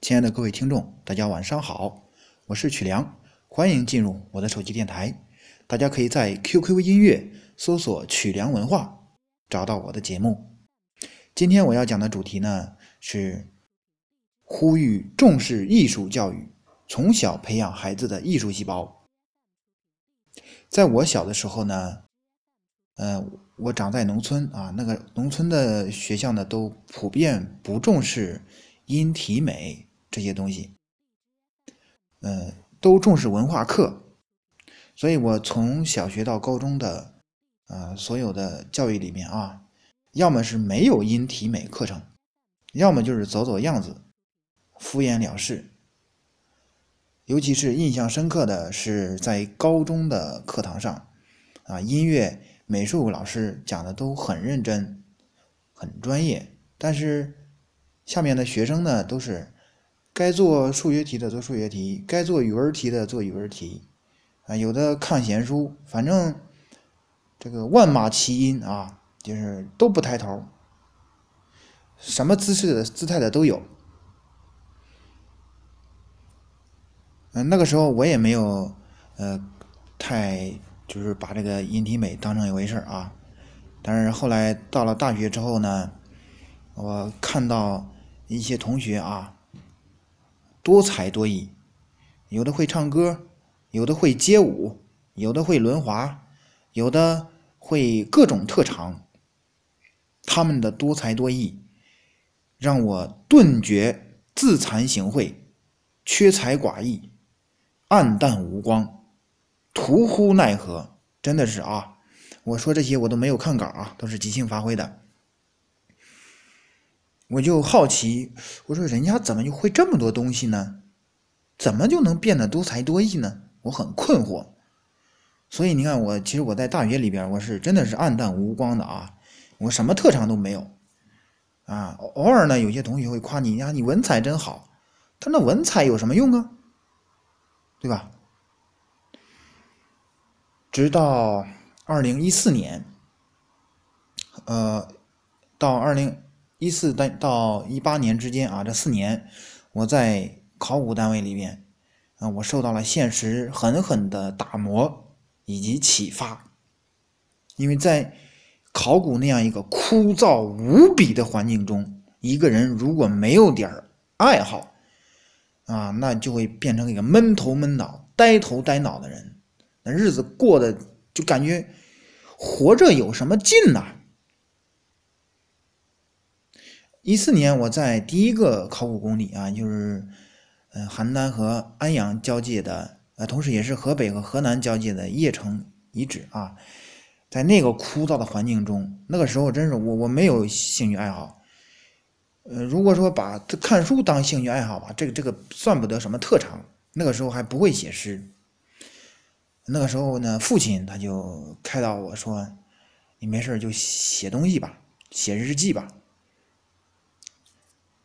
亲爱的各位听众，大家晚上好，我是曲良，欢迎进入我的手机电台。大家可以在 QQ 音乐搜索“曲良文化”，找到我的节目。今天我要讲的主题呢是呼吁重视艺术教育，从小培养孩子的艺术细胞。在我小的时候呢，呃，我长在农村啊，那个农村的学校呢都普遍不重视音体美。这些东西，嗯，都重视文化课，所以我从小学到高中的，呃，所有的教育里面啊，要么是没有音体美课程，要么就是走走样子，敷衍了事。尤其是印象深刻的是在高中的课堂上，啊，音乐、美术老师讲的都很认真，很专业，但是下面的学生呢，都是。该做数学题的做数学题，该做语文题的做语文题，啊，有的看闲书，反正这个万马齐喑啊，就是都不抬头，什么姿势的姿态的都有。嗯，那个时候我也没有呃太就是把这个音体美当成一回事啊，但是后来到了大学之后呢，我看到一些同学啊。多才多艺，有的会唱歌，有的会街舞，有的会轮滑，有的会各种特长。他们的多才多艺，让我顿觉自惭形秽，缺才寡艺，黯淡无光，徒呼奈何。真的是啊，我说这些我都没有看稿啊，都是即兴发挥的。我就好奇，我说人家怎么就会这么多东西呢？怎么就能变得多才多艺呢？我很困惑。所以你看，我其实我在大学里边，我是真的是暗淡无光的啊，我什么特长都没有啊。偶尔呢，有些同学会夸你呀，你文采真好。他那文采有什么用啊？对吧？直到二零一四年，呃，到二零。一四到到一八年之间啊，这四年我在考古单位里面啊，我受到了现实狠狠的打磨以及启发。因为在考古那样一个枯燥无比的环境中，一个人如果没有点爱好啊，那就会变成一个闷头闷脑、呆头呆脑的人，那日子过得就感觉活着有什么劲呐？一四年，我在第一个考古工地啊，就是，呃，邯郸和安阳交界的，呃，同时也是河北和河南交界的邺城遗址啊，在那个枯燥的环境中，那个时候真是我我没有兴趣爱好，呃，如果说把看书当兴趣爱好吧，这个这个算不得什么特长，那个时候还不会写诗，那个时候呢，父亲他就开导我说，你没事就写东西吧，写日记吧。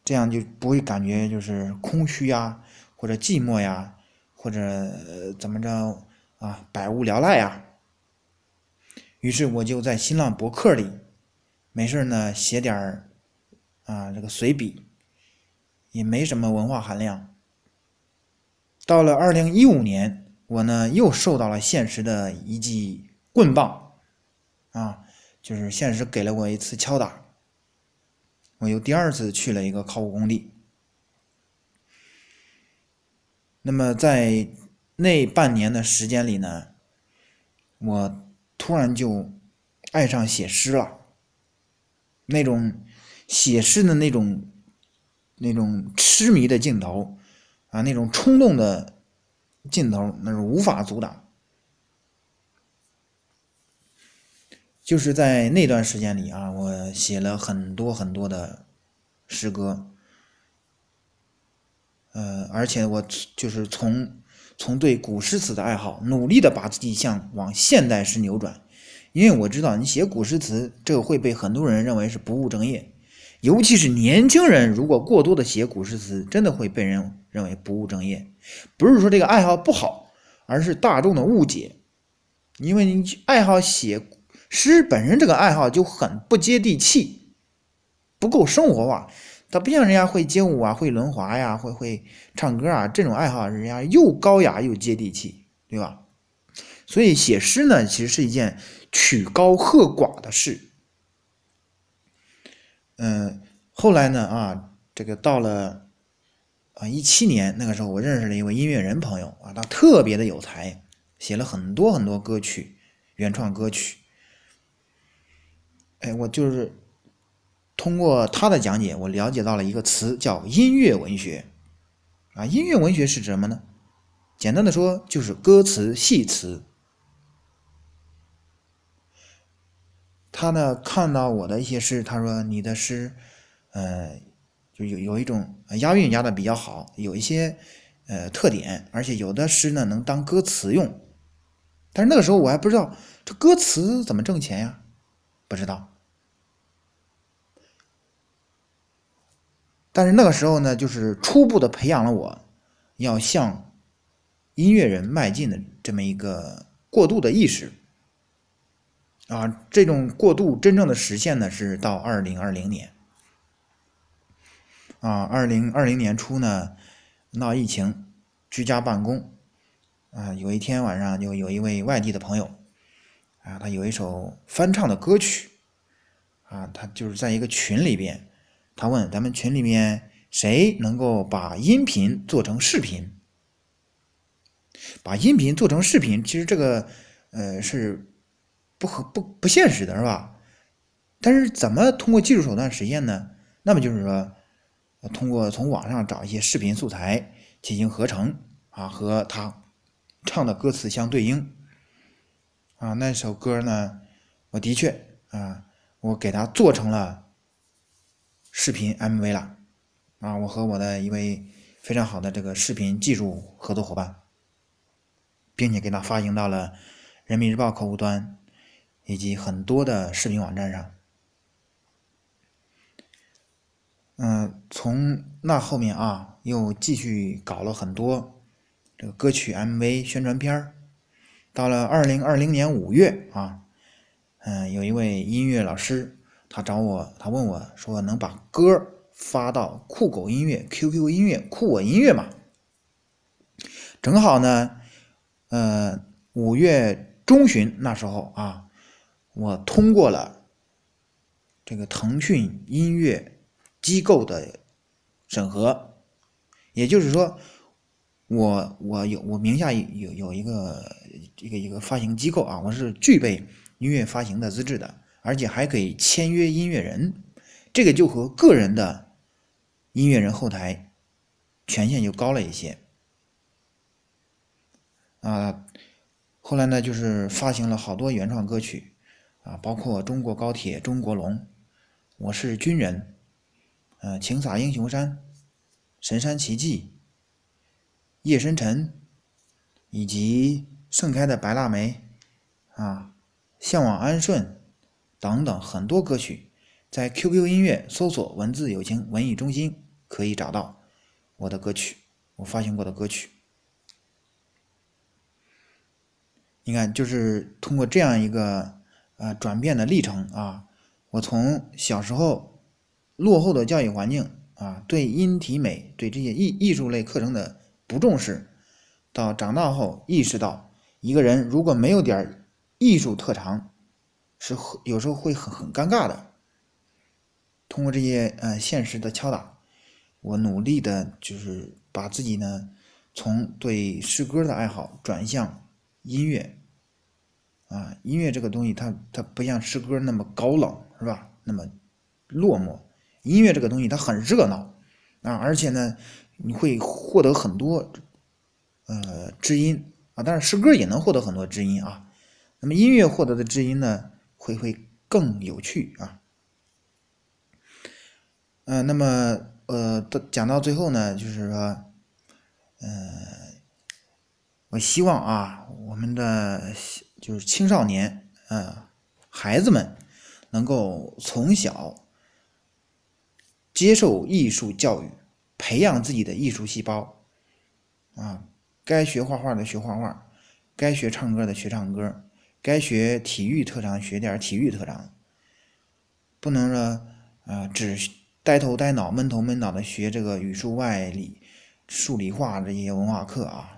这样就不会感觉就是空虚呀，或者寂寞呀，或者怎么着啊，百无聊赖呀。于是我就在新浪博客里，没事呢写点儿啊这个随笔，也没什么文化含量。到了二零一五年，我呢又受到了现实的一记棍棒，啊，就是现实给了我一次敲打。我又第二次去了一个考古工地，那么在那半年的时间里呢，我突然就爱上写诗了。那种写诗的那种、那种痴迷的劲头啊，那种冲动的劲头，那是无法阻挡。就是在那段时间里啊，我写了很多很多的诗歌，呃，而且我就是从从对古诗词的爱好，努力的把自己向往现代诗扭转，因为我知道你写古诗词，这个会被很多人认为是不务正业，尤其是年轻人，如果过多的写古诗词，真的会被人认为不务正业。不是说这个爱好不好，而是大众的误解，因为你爱好写。诗本身这个爱好就很不接地气，不够生活化，他不像人家会街舞啊，会轮滑呀，会会唱歌啊，这种爱好人家又高雅又接地气，对吧？所以写诗呢，其实是一件曲高和寡的事。嗯，后来呢，啊，这个到了啊一七年那个时候，我认识了一位音乐人朋友啊，他特别的有才，写了很多很多歌曲，原创歌曲。哎，我就是通过他的讲解，我了解到了一个词，叫音乐文学。啊，音乐文学是什么呢？简单的说，就是歌词戏词。他呢看到我的一些诗，他说你的诗，呃，就有有一种押韵押的比较好，有一些呃特点，而且有的诗呢能当歌词用。但是那个时候我还不知道这歌词怎么挣钱呀，不知道。但是那个时候呢，就是初步的培养了我要向音乐人迈进的这么一个过渡的意识。啊，这种过渡真正的实现呢，是到二零二零年。啊，二零二零年初呢，闹疫情，居家办公。啊，有一天晚上就有一位外地的朋友，啊，他有一首翻唱的歌曲，啊，他就是在一个群里边，他问咱们群里面谁能够把音频做成视频？把音频做成视频，其实这个呃是。不合不不现实的是吧？但是怎么通过技术手段实现呢？那么就是说，通过从网上找一些视频素材进行合成啊，和他唱的歌词相对应啊。那首歌呢，我的确啊，我给他做成了视频 MV 了啊。我和我的一位非常好的这个视频技术合作伙伴，并且给他发行到了人民日报客户端。以及很多的视频网站上，嗯，从那后面啊，又继续搞了很多这个歌曲 MV 宣传片儿。到了二零二零年五月啊，嗯，有一位音乐老师，他找我，他问我说：“能把歌发到酷狗音乐、QQ 音乐、酷我音乐吗？”正好呢，呃，五月中旬那时候啊。我通过了这个腾讯音乐机构的审核，也就是说，我我有我名下有有一个一个一个发行机构啊，我是具备音乐发行的资质的，而且还可以签约音乐人，这个就和个人的音乐人后台权限就高了一些啊。后来呢，就是发行了好多原创歌曲。啊，包括中国高铁、中国龙，我是军人，呃，请洒英雄山、神山奇迹、夜深沉，以及盛开的白腊梅，啊，向往安顺等等很多歌曲，在 QQ 音乐搜索“文字友情文艺中心”可以找到我的歌曲，我发行过的歌曲。你看，就是通过这样一个。呃，转变的历程啊，我从小时候落后的教育环境啊，对音体美、对这些艺艺术类课程的不重视，到长大后意识到，一个人如果没有点艺术特长，是有时候会很很尴尬的。通过这些呃现实的敲打，我努力的就是把自己呢，从对诗歌的爱好转向音乐。啊，音乐这个东西，它它不像诗歌那么高冷，是吧？那么落寞。音乐这个东西，它很热闹啊，而且呢，你会获得很多呃知音啊。但是诗歌也能获得很多知音啊。那么音乐获得的知音呢，会会更有趣啊。嗯，那么呃，讲到最后呢，就是说，呃，我希望啊，我们的。就是青少年，呃，孩子们能够从小接受艺术教育，培养自己的艺术细胞，啊，该学画画的学画画，该学唱歌的学唱歌，该学体育特长学点体育特长，不能说啊只呆头呆脑、闷头闷脑的学这个语数外理、数理化这些文化课啊，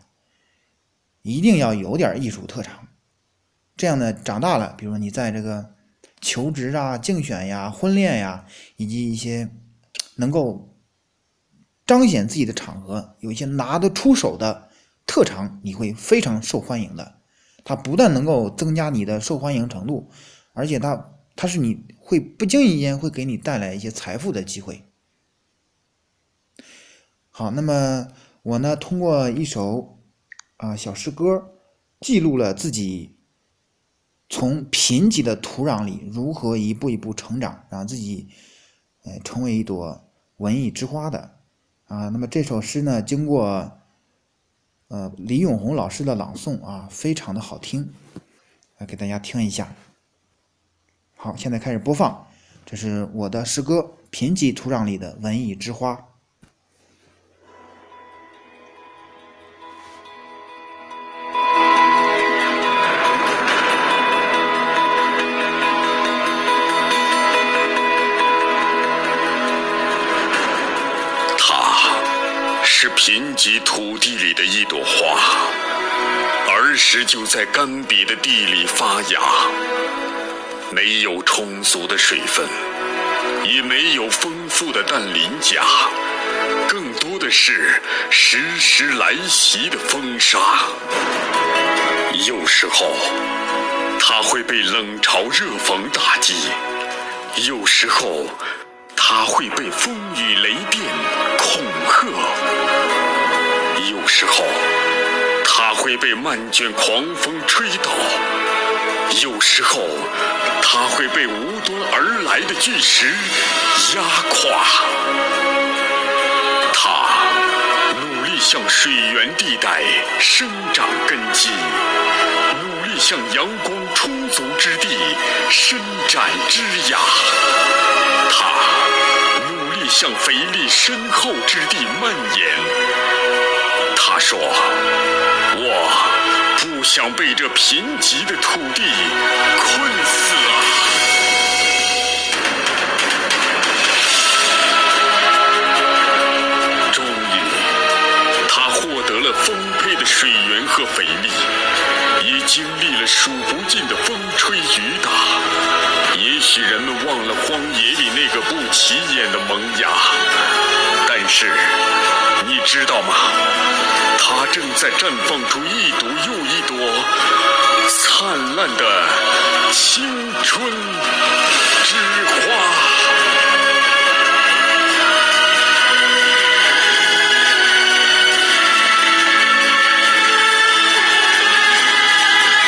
一定要有点艺术特长。这样呢，长大了，比如说你在这个求职啊、竞选呀、婚恋呀，以及一些能够彰显自己的场合，有一些拿得出手的特长，你会非常受欢迎的。它不但能够增加你的受欢迎程度，而且它。它是你会不经意间会给你带来一些财富的机会。好，那么我呢，通过一首啊小诗歌，记录了自己从贫瘠的土壤里如何一步一步成长，让自己呃成为一朵文艺之花的啊。那么这首诗呢，经过呃李永红老师的朗诵啊，非常的好听，来给大家听一下。好，现在开始播放，这是我的诗歌《贫瘠土壤里的文艺之花》。它是贫瘠土地里的一，时就在干瘪的地里发芽。没有充足的水分，也没有丰富的氮磷钾，更多的是时时来袭的风沙。有时候，它会被冷嘲热讽打击；有时候，它会被风雨雷电恐吓；有时候，它会被漫卷狂风吹倒；有时候，它会被无端而来的巨石压垮。它努力向水源地带生长根基，努力向阳光充足之地伸展枝桠。它努力向肥力深厚之地蔓延。他说：“我不想被这贫瘠的土地困死啊！”终于，他获得了丰沛的水源和肥力，也经历了数不尽的风吹雨打。也许人们忘了荒野里那个不起眼的萌芽，是。你知道吗？它正在绽放出一朵又一朵灿烂的青春之花。